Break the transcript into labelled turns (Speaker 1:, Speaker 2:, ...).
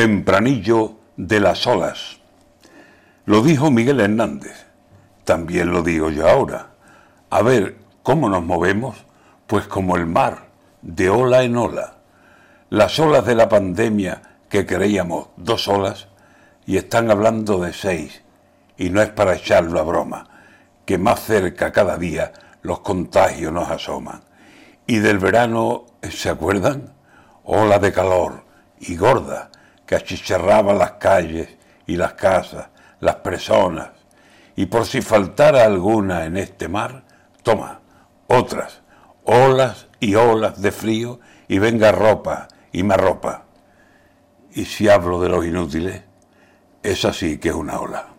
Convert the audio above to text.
Speaker 1: Tempranillo de las olas. Lo dijo Miguel Hernández. También lo digo yo ahora. A ver, ¿cómo nos movemos? Pues como el mar, de ola en ola. Las olas de la pandemia que creíamos dos olas y están hablando de seis. Y no es para echarlo a broma, que más cerca cada día los contagios nos asoman. Y del verano, ¿se acuerdan? Ola de calor y gorda que achicharraba las calles y las casas, las personas. Y por si faltara alguna en este mar, toma, otras, olas y olas de frío y venga ropa y más ropa. Y si hablo de los inútiles, esa sí que es una ola.